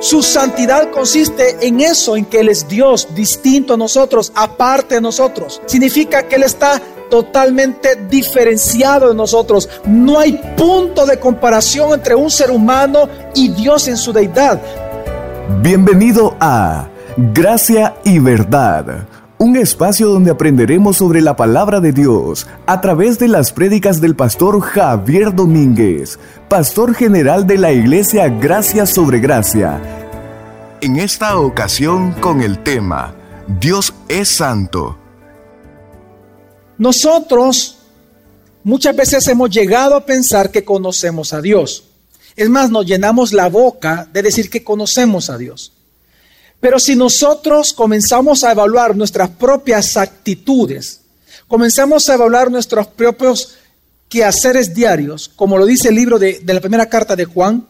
Su santidad consiste en eso, en que Él es Dios, distinto a nosotros, aparte de nosotros. Significa que Él está totalmente diferenciado de nosotros. No hay punto de comparación entre un ser humano y Dios en su deidad. Bienvenido a Gracia y Verdad, un espacio donde aprenderemos sobre la palabra de Dios a través de las prédicas del pastor Javier Domínguez, pastor general de la iglesia Gracia sobre Gracia. En esta ocasión con el tema Dios es Santo. Nosotros muchas veces hemos llegado a pensar que conocemos a Dios. Es más, nos llenamos la boca de decir que conocemos a Dios. Pero si nosotros comenzamos a evaluar nuestras propias actitudes, comenzamos a evaluar nuestros propios quehaceres diarios, como lo dice el libro de, de la primera carta de Juan,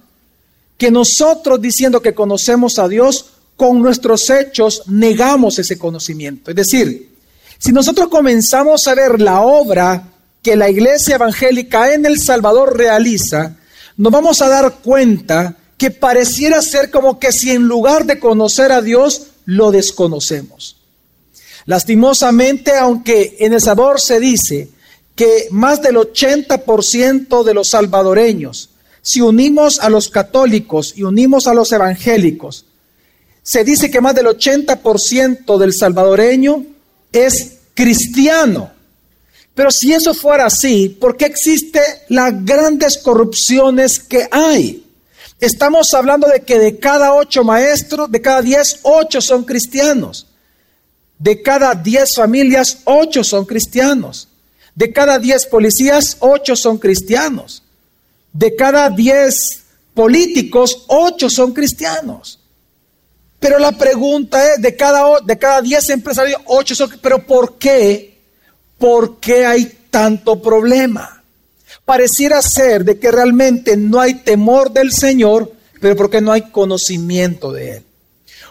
que nosotros diciendo que conocemos a Dios, con nuestros hechos negamos ese conocimiento. Es decir, si nosotros comenzamos a ver la obra que la iglesia evangélica en El Salvador realiza, nos vamos a dar cuenta que pareciera ser como que si en lugar de conocer a Dios, lo desconocemos. Lastimosamente, aunque en El Salvador se dice que más del 80% de los salvadoreños, si unimos a los católicos y unimos a los evangélicos, se dice que más del 80% del salvadoreño es cristiano. Pero si eso fuera así, ¿por qué existen las grandes corrupciones que hay? Estamos hablando de que de cada ocho maestros, de cada diez, ocho son cristianos. De cada diez familias, ocho son cristianos. De cada diez policías, ocho son cristianos. De cada diez políticos, ocho son cristianos. Pero la pregunta es, de cada, de cada 10 empresarios, 8 son, pero ¿por qué? ¿Por qué hay tanto problema? Pareciera ser de que realmente no hay temor del Señor, pero porque no hay conocimiento de Él.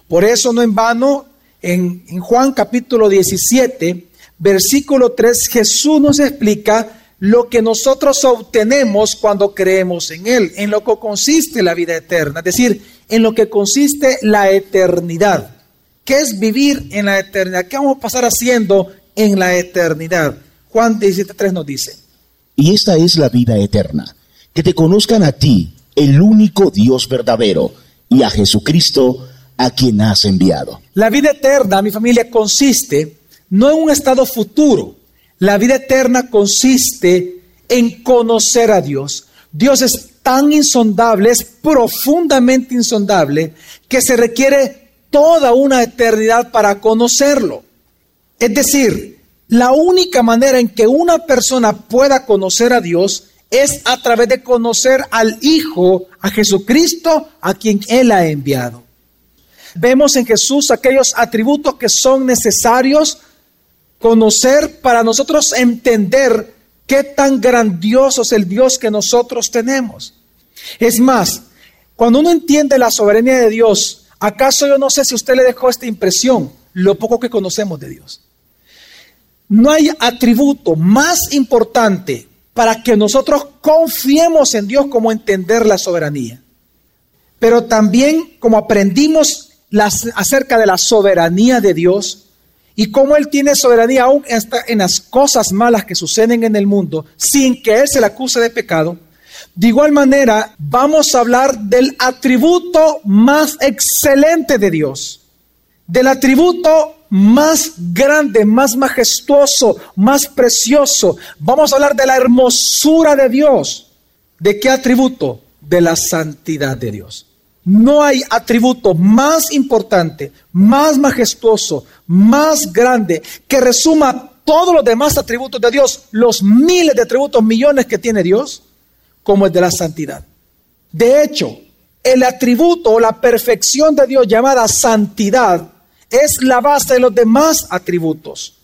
Por eso no en vano, en, Juan capítulo 17, versículo 3, Jesús nos explica lo que nosotros obtenemos cuando creemos en Él, en lo que consiste la vida eterna, es decir, en lo que consiste la eternidad. ¿Qué es vivir en la eternidad? ¿Qué vamos a pasar haciendo en la eternidad? Juan 17.3 nos dice. Y esta es la vida eterna, que te conozcan a ti, el único Dios verdadero, y a Jesucristo, a quien has enviado. La vida eterna, mi familia, consiste no en un estado futuro, la vida eterna consiste en conocer a Dios. Dios es tan insondable, es profundamente insondable, que se requiere toda una eternidad para conocerlo. Es decir, la única manera en que una persona pueda conocer a Dios es a través de conocer al Hijo, a Jesucristo, a quien Él ha enviado. Vemos en Jesús aquellos atributos que son necesarios conocer para nosotros entender qué tan grandioso es el Dios que nosotros tenemos. Es más, cuando uno entiende la soberanía de Dios, ¿acaso yo no sé si usted le dejó esta impresión, lo poco que conocemos de Dios? No hay atributo más importante para que nosotros confiemos en Dios como entender la soberanía. Pero también como aprendimos acerca de la soberanía de Dios, y cómo Él tiene soberanía aún en las cosas malas que suceden en el mundo sin que Él se le acuse de pecado. De igual manera, vamos a hablar del atributo más excelente de Dios, del atributo más grande, más majestuoso, más precioso. Vamos a hablar de la hermosura de Dios. ¿De qué atributo? De la santidad de Dios. No hay atributo más importante, más majestuoso, más grande, que resuma todos los demás atributos de Dios, los miles de atributos, millones que tiene Dios, como el de la santidad. De hecho, el atributo o la perfección de Dios llamada santidad es la base de los demás atributos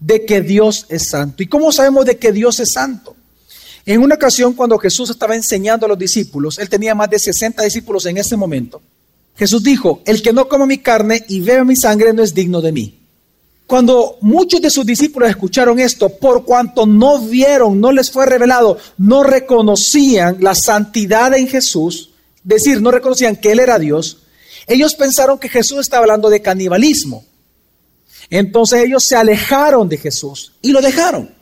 de que Dios es santo. ¿Y cómo sabemos de que Dios es santo? En una ocasión, cuando Jesús estaba enseñando a los discípulos, él tenía más de 60 discípulos en ese momento. Jesús dijo, el que no come mi carne y bebe mi sangre no es digno de mí. Cuando muchos de sus discípulos escucharon esto, por cuanto no vieron, no les fue revelado, no reconocían la santidad en Jesús, decir, no reconocían que Él era Dios, Ellos pensaron que Jesús estaba hablando de canibalismo. Entonces ellos se alejaron de Jesús y lo dejaron.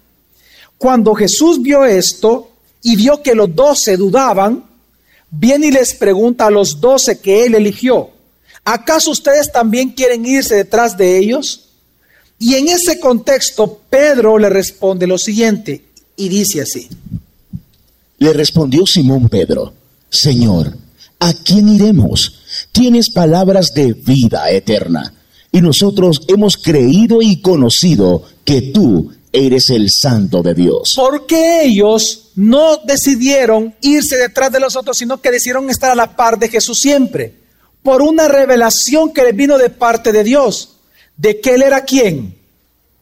Cuando Jesús vio esto y vio que los doce dudaban, viene y les pregunta a los doce que él eligió, ¿acaso ustedes también quieren irse detrás de ellos? Y en ese contexto, Pedro le responde lo siguiente y dice así. Le respondió Simón Pedro, Señor, ¿a quién iremos? Tienes palabras de vida eterna, y nosotros hemos creído y conocido que tú eres el santo de Dios. ¿Por qué ellos no decidieron irse detrás de los otros, sino que decidieron estar a la par de Jesús siempre? Por una revelación que les vino de parte de Dios, de que Él era quién?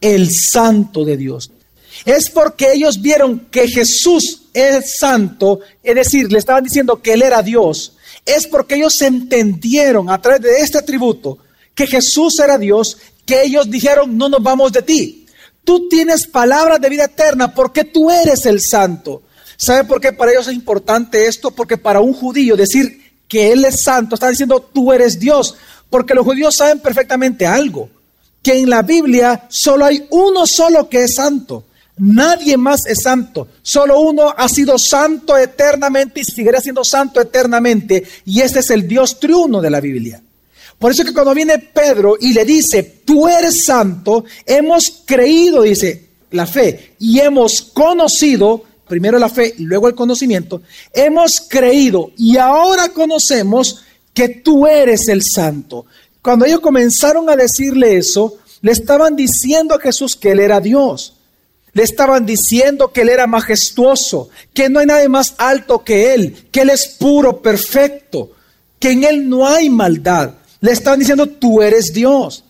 El santo de Dios. Es porque ellos vieron que Jesús es santo, es decir, le estaban diciendo que Él era Dios. Es porque ellos entendieron a través de este atributo que Jesús era Dios, que ellos dijeron, no nos vamos de ti. Tú tienes palabras de vida eterna porque tú eres el santo. ¿Sabe por qué para ellos es importante esto? Porque para un judío decir que Él es santo, está diciendo tú eres Dios. Porque los judíos saben perfectamente algo, que en la Biblia solo hay uno solo que es santo. Nadie más es santo. Solo uno ha sido santo eternamente y seguirá siendo santo eternamente. Y ese es el Dios triuno de la Biblia. Por eso que cuando viene Pedro y le dice, tú eres santo, hemos creído, dice la fe, y hemos conocido, primero la fe y luego el conocimiento, hemos creído y ahora conocemos que tú eres el santo. Cuando ellos comenzaron a decirle eso, le estaban diciendo a Jesús que él era Dios. Le estaban diciendo que Él era majestuoso, que no hay nadie más alto que Él, que Él es puro, perfecto, que en Él no hay maldad. Le estaban diciendo, tú eres Dios.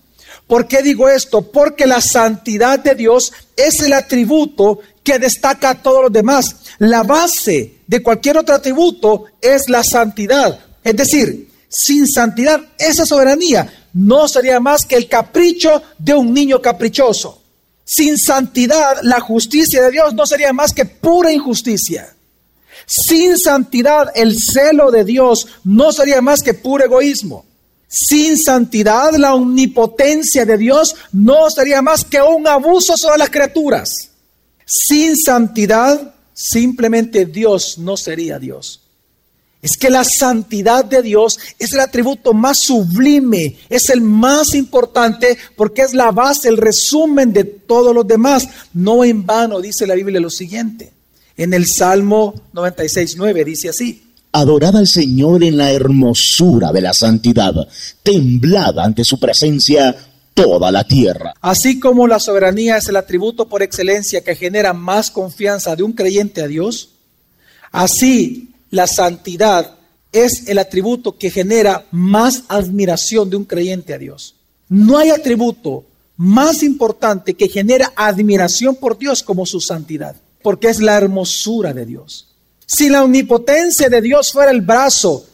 ¿Por qué digo esto? Porque la santidad de Dios es el atributo que destaca a todos los demás. La base de cualquier otro atributo es la santidad. Es decir, sin santidad, esa soberanía no sería más que el capricho de un niño caprichoso. Sin santidad, la justicia de Dios no sería más que pura injusticia. Sin santidad, el celo de Dios no sería más que puro egoísmo. Sin santidad, la omnipotencia de Dios no sería más que un abuso sobre las criaturas. Sin santidad, simplemente Dios no sería Dios. Es que la santidad de Dios es el atributo más sublime, es el más importante porque es la base, el resumen de todos los demás. No en vano dice la Biblia lo siguiente. En el Salmo 96, 9 dice así. Adorad al Señor en la hermosura de la santidad, temblada ante su presencia toda la tierra. Así como la soberanía es el atributo por excelencia que genera más confianza de un creyente a Dios, así la santidad es el atributo que genera más admiración de un creyente a Dios. No hay atributo más importante que genera admiración por Dios como su santidad, porque es la hermosura de Dios. Si la omnipotencia de Dios fuera el brazo,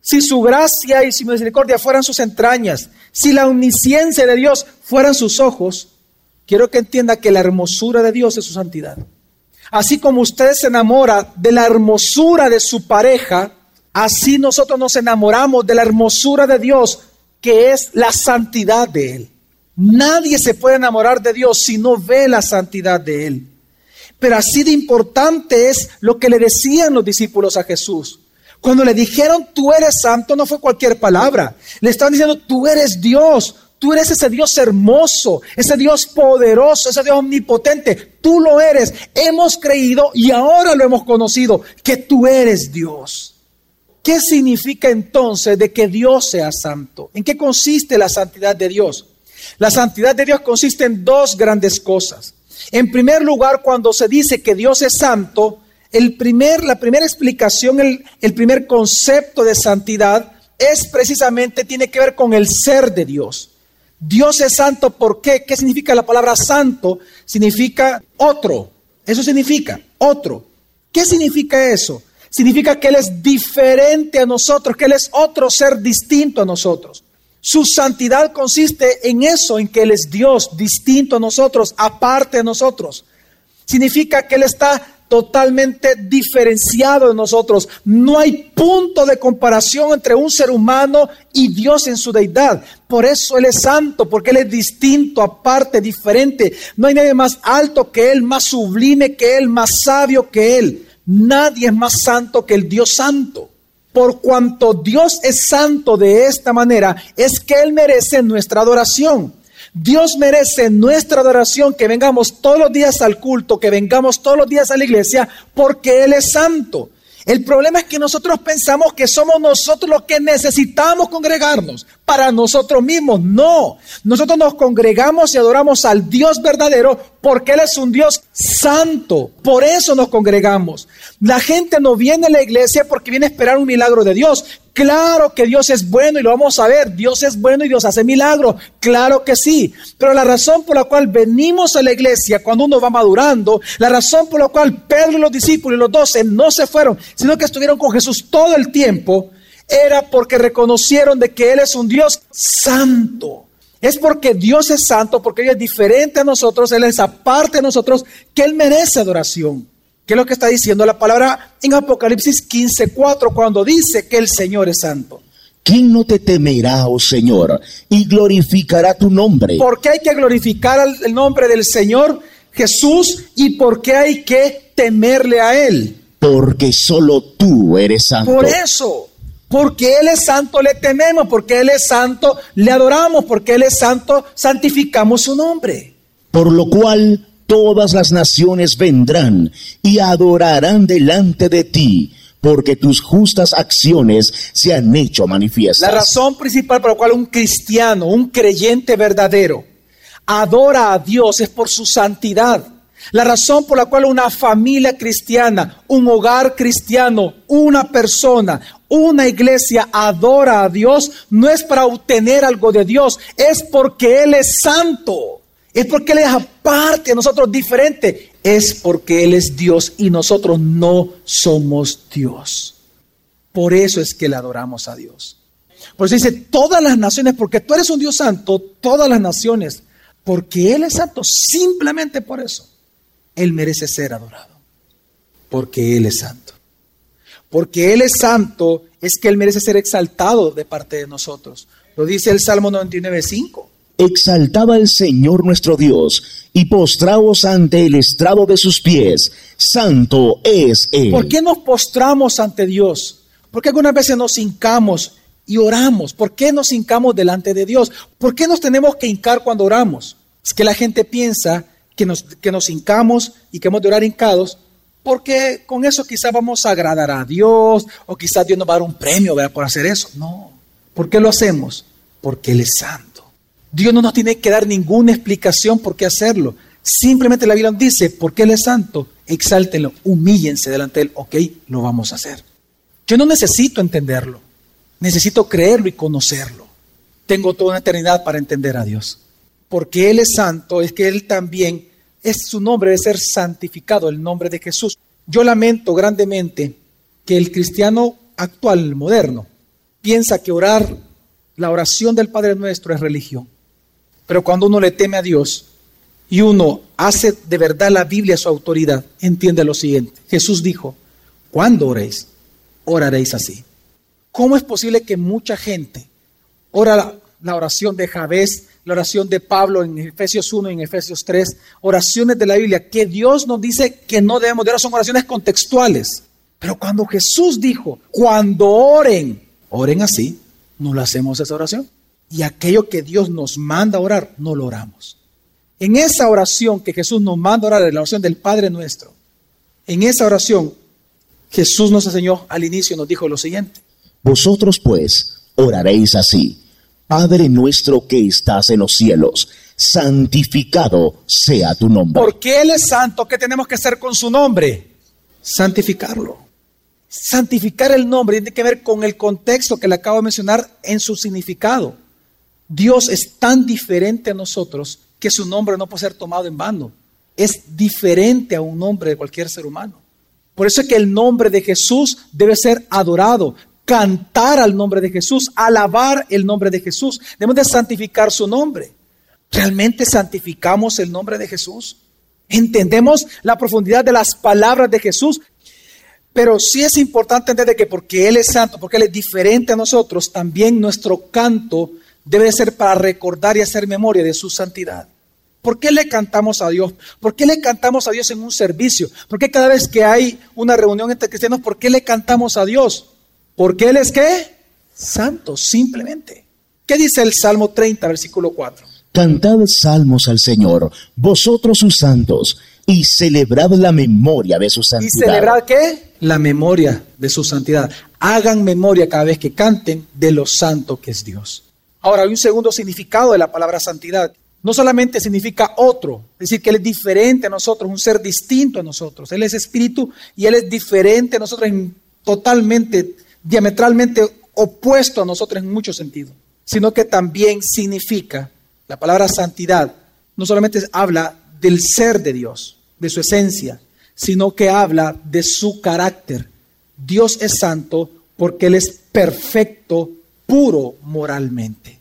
si su gracia y su misericordia fueran sus entrañas, si la omnisciencia de Dios fueran sus ojos, quiero que entienda que la hermosura de Dios es su santidad. Así como usted se enamora de la hermosura de su pareja, así nosotros nos enamoramos de la hermosura de Dios, que es la santidad de Él. Nadie se puede enamorar de Dios si no ve la santidad de Él. Pero así de importante es lo que le decían los discípulos a Jesús. Cuando le dijeron, tú eres santo, no fue cualquier palabra. Le estaban diciendo, tú eres Dios, Tú eres ese Dios hermoso, ese Dios poderoso, ese Dios omnipotente. Tú lo eres. Hemos creído y ahora lo hemos conocido, que tú eres Dios. ¿Qué significa entonces de que Dios sea santo? ¿En qué consiste la santidad de Dios? La santidad de Dios consiste en dos grandes cosas. En primer lugar, cuando se dice que Dios es santo, el primer, la primera explicación, el, el primer concepto de santidad es precisamente, tiene que ver con el ser de Dios. Dios es santo, ¿por qué? ¿Qué significa la palabra santo? Significa otro. Eso significa otro. ¿Qué significa eso? Significa que Él es diferente a nosotros, que Él es otro ser distinto a nosotros. Su santidad consiste en eso, en que Él es Dios, distinto a nosotros, aparte de nosotros. Significa que Él está totalmente diferenciado de nosotros. No hay punto de comparación entre un ser humano y Dios en su deidad. Por eso Él es santo, porque Él es distinto, aparte, diferente. No hay nadie más alto que Él, más sublime que Él, más sabio que Él. Nadie es más santo que el Dios santo. Por cuanto Dios es santo de esta manera, es que Él merece nuestra adoración. Dios merece nuestra adoración, que vengamos todos los días al culto, que vengamos todos los días a la iglesia, porque Él es santo. El problema es que nosotros pensamos que somos nosotros los que necesitamos congregarnos para nosotros mismos. No, nosotros nos congregamos y adoramos al Dios verdadero porque Él es un Dios santo. Por eso nos congregamos. La gente no viene a la iglesia porque viene a esperar un milagro de Dios. Claro que Dios es bueno y lo vamos a ver. Dios es bueno y Dios hace milagros. Claro que sí. Pero la razón por la cual venimos a la iglesia cuando uno va madurando, la razón por la cual Pedro y los discípulos y los doce no se fueron, sino que estuvieron con Jesús todo el tiempo, era porque reconocieron de que Él es un Dios santo. Es porque Dios es santo, porque Él es diferente a nosotros, Él es aparte de nosotros, que Él merece adoración. ¿Qué es lo que está diciendo la palabra en Apocalipsis 15:4 cuando dice que el Señor es santo? ¿Quién no te temerá, oh Señor, y glorificará tu nombre? ¿Por qué hay que glorificar el nombre del Señor Jesús y por qué hay que temerle a Él? Porque solo tú eres santo. Por eso, porque Él es santo, le tememos, porque Él es santo, le adoramos, porque Él es santo, santificamos su nombre. Por lo cual todas las naciones vendrán y adorarán delante de ti, porque tus justas acciones se han hecho manifiestas. La razón principal por la cual un cristiano, un creyente verdadero, adora a Dios es por su santidad. La razón por la cual una familia cristiana, un hogar cristiano, una persona, una iglesia adora a Dios no es para obtener algo de Dios, es porque Él es santo. Es porque Él es aparte de nosotros diferente. Es porque Él es Dios y nosotros no somos Dios. Por eso es que le adoramos a Dios. Por eso dice, todas las naciones, porque tú eres un Dios santo, todas las naciones, porque Él es santo, simplemente por eso, Él merece ser adorado. Porque Él es santo. Porque Él es santo, es que Él merece ser exaltado de parte de nosotros. Lo dice el Salmo 99, 5 exaltaba el Señor nuestro Dios y postraos ante el estrado de sus pies. Santo es Él. ¿Por qué nos postramos ante Dios? ¿Por qué algunas veces nos hincamos y oramos? ¿Por qué nos hincamos delante de Dios? ¿Por qué nos tenemos que hincar cuando oramos? Es que la gente piensa que nos, que nos hincamos y que hemos de orar hincados porque con eso quizás vamos a agradar a Dios o quizás Dios nos va a dar un premio por hacer eso. No. ¿Por qué lo hacemos? Porque Él es santo. Dios no nos tiene que dar ninguna explicación por qué hacerlo. Simplemente la Biblia dice, porque Él es santo, exáltenlo, humíllense delante de Él. Ok, lo vamos a hacer. Yo no necesito entenderlo, necesito creerlo y conocerlo. Tengo toda una eternidad para entender a Dios. Porque Él es santo, es que Él también, es su nombre de ser santificado, el nombre de Jesús. Yo lamento grandemente que el cristiano actual, moderno, piensa que orar, la oración del Padre Nuestro es religión. Pero cuando uno le teme a Dios y uno hace de verdad la Biblia su autoridad, entiende lo siguiente. Jesús dijo, cuando oréis, oraréis así. ¿Cómo es posible que mucha gente ora la, oración de Javés, la oración de Pablo en Efesios 1 y en Efesios 3, oraciones de la Biblia que Dios nos dice que no debemos de orar, son oraciones contextuales. Pero cuando Jesús dijo, cuando oren, oren así, no lo hacemos esa oración y aquello que Dios nos manda a orar, no lo oramos. En esa oración que Jesús nos manda a orar, en la oración del Padre nuestro, en esa oración Jesús nos enseñó al inicio, nos dijo lo siguiente. Vosotros pues oraréis así. Padre nuestro que estás en los cielos, santificado sea tu nombre. Porque Él es santo, ¿qué tenemos que hacer con su nombre? Santificarlo. Santificar el nombre tiene que ver con el contexto que le acabo de mencionar en su significado. Dios es tan diferente a nosotros que su nombre no puede ser tomado en vano. Es diferente a un nombre de cualquier ser humano. Por eso es que el nombre de Jesús debe ser adorado, cantar al nombre de Jesús, alabar el nombre de Jesús. Debemos de santificar su nombre. ¿Realmente santificamos el nombre de Jesús? Entendemos la profundidad de las palabras de Jesús, pero sí es importante entender que porque Él es santo, porque Él es diferente a nosotros, también nuestro canto debe ser para recordar y hacer memoria de su santidad. ¿Por qué le cantamos a Dios? ¿Por qué le cantamos a Dios en un servicio? ¿Por qué cada vez que hay una reunión entre cristianos, por qué le cantamos a Dios? Porque Él es qué? Santo, simplemente. ¿Qué dice el Salmo 30, versículo 4? Cantad salmos al Señor, vosotros sus santos, y celebrad la memoria de su santidad. ¿Y celebrad qué? La memoria de su santidad. Hagan memoria cada vez que canten de lo santo que es Dios. Ahora, hay un segundo significado de la palabra santidad. No solamente significa otro, es decir, que Él es diferente a nosotros, un ser distinto a nosotros. Él es espíritu y Él es diferente a nosotros, en, totalmente, diametralmente opuesto a nosotros en muchos sentidos, sino que también significa la palabra santidad no solamente habla del ser de Dios, de su esencia, sino que habla de su carácter. Dios es santo porque Él es perfecto, puro moralmente.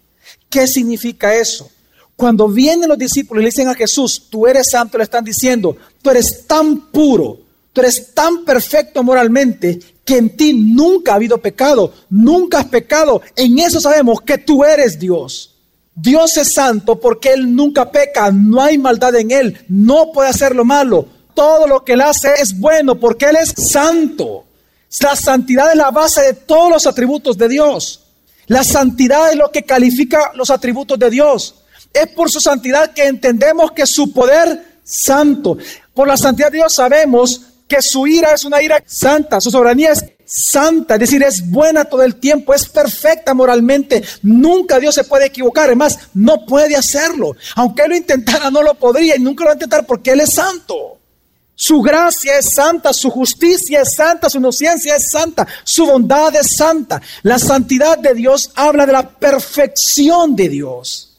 ¿Qué significa eso? Cuando vienen los discípulos y le dicen a Jesús, tú eres santo, le están diciendo, tú eres tan puro, tú eres tan perfecto moralmente que en ti nunca ha habido pecado, nunca has pecado. En eso sabemos que tú eres Dios. Dios es santo porque Él nunca peca, no hay maldad en Él, no puede hacer lo malo. Todo lo que Él hace es bueno porque Él es santo. La santidad es la base de todos los atributos de Dios. La santidad es lo que califica los atributos de Dios. Es por su santidad que entendemos que su poder santo. Por la santidad de Dios sabemos que su ira es una ira santa, su soberanía es santa, es decir, es buena todo el tiempo, es perfecta moralmente. Nunca Dios se puede equivocar, además, no puede hacerlo. Aunque Él lo intentara, no lo podría y nunca lo va a intentar porque Él es santo. Su gracia es santa, su justicia es santa, su inocencia es santa, su bondad es santa. La santidad de Dios habla de la perfección de Dios.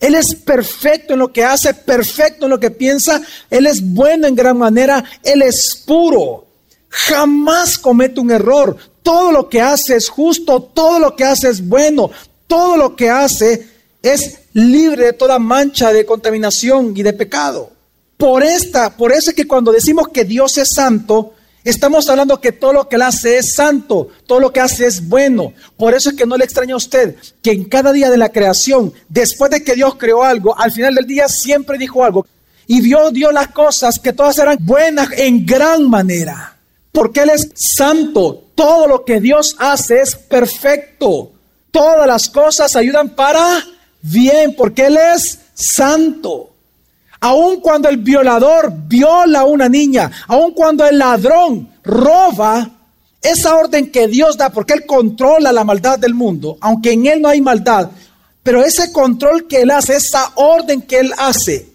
Él es perfecto en lo que hace, perfecto en lo que piensa, Él es bueno en gran manera, Él es puro jamás comete un error. Todo lo que hace es justo, todo lo que hace es bueno, todo lo que hace es libre de toda mancha de contaminación y de pecado. Por esta, por eso es que cuando decimos que Dios es santo, estamos hablando que todo lo que él hace es santo, todo lo que hace es bueno. Por eso es que no le extraña a usted que en cada día de la creación, después de que Dios creó algo, al final del día siempre dijo algo. Y Dios dio las cosas que todas eran buenas en gran manera porque Él es santo. Todo lo que Dios hace es perfecto. Todas las cosas ayudan para bien, porque Él es santo. Aun cuando el violador viola a una niña, aun cuando el ladrón roba, esa orden que Dios da, porque Él controla la maldad del mundo, aunque en Él no hay maldad, pero ese control que Él hace, esa orden que Él hace,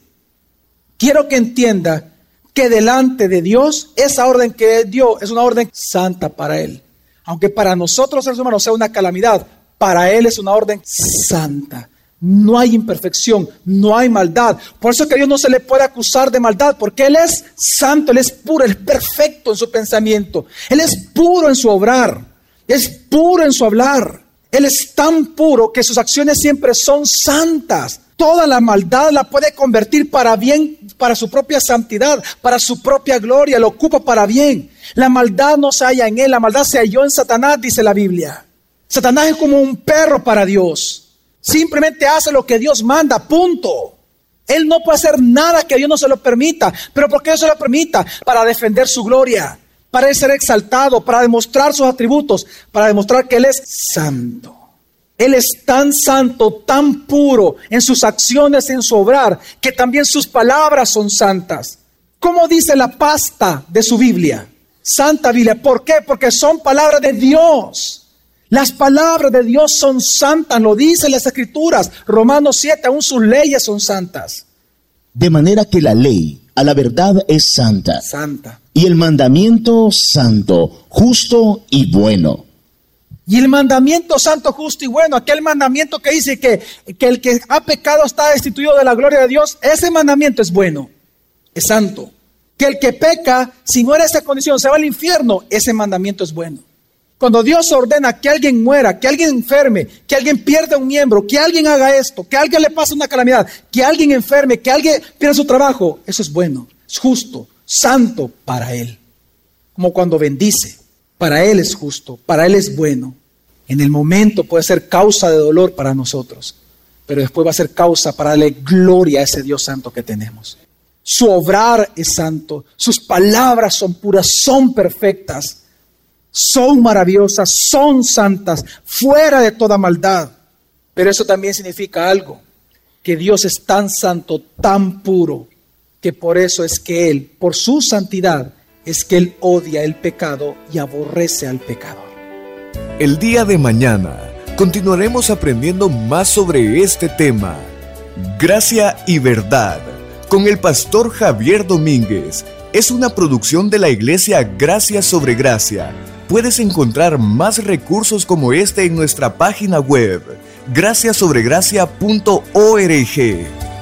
quiero que entienda que delante de Dios, esa orden que Él dio es una orden santa para Él. Aunque para nosotros seres humanos sea una calamidad, para Él es una orden santa. No hay imperfección, no hay maldad. Por eso es que a Dios no se le puede acusar de maldad, porque Él es santo, Él es puro, Él es perfecto en su pensamiento. Él es puro en su obrar, es puro en su hablar. Él es tan puro que sus acciones siempre son santas. Toda la maldad la puede convertir para bien, para su propia santidad, para su propia gloria, lo ocupa para bien. La maldad no se halla en él, la maldad se halló en Satanás, dice la Biblia. Satanás es como un perro para Dios. Simplemente hace lo que Dios manda, punto. Él no puede hacer nada que Dios no se lo permita. ¿Pero por qué no se lo permita? Para defender su gloria, para ser exaltado, para demostrar sus atributos, para demostrar que Él es santo. Él es tan santo, tan puro en sus acciones, en su obrar, que también sus palabras son santas. ¿Cómo dice la pasta de su Biblia? Santa Biblia. ¿Por qué? Porque son palabras de Dios. Las palabras de Dios son santas, lo dicen las escrituras. Romanos 7, aún sus leyes son santas. De manera que la ley a la verdad es santa. Santa. Y el mandamiento santo, justo y bueno. Y el mandamiento santo, justo y bueno, aquel mandamiento que dice que, que el que ha pecado está destituido de la gloria de Dios, ese mandamiento es bueno, es santo. Que el que peca, si muere esa condición, se va al infierno, ese mandamiento es bueno. Cuando Dios ordena que alguien muera, que alguien enferme, que alguien pierda un miembro, que alguien haga esto, que alguien le pase una calamidad, que alguien enferme, que alguien pierda su trabajo, eso es bueno. es justo, santo para Él. Como cuando bendice, para Él es justo, para Él es bueno. En el momento puede ser causa de dolor para nosotros, pero después va a ser causa para darle gloria a ese Dios santo que tenemos. Su obrar es santo, sus palabras son puras, son perfectas, son maravillosas, son santas, fuera de toda maldad. Pero eso también significa algo, que Dios es tan santo, tan puro, que por eso es que Él, por su santidad, es que Él odia el pecado y aborrece al pecador. El día de mañana continuaremos aprendiendo más sobre este tema, gracia y verdad, con el pastor Javier Domínguez. Es una producción de la iglesia Gracia sobre Gracia. Puedes encontrar más recursos como este en nuestra página web, graciasobregracia.org.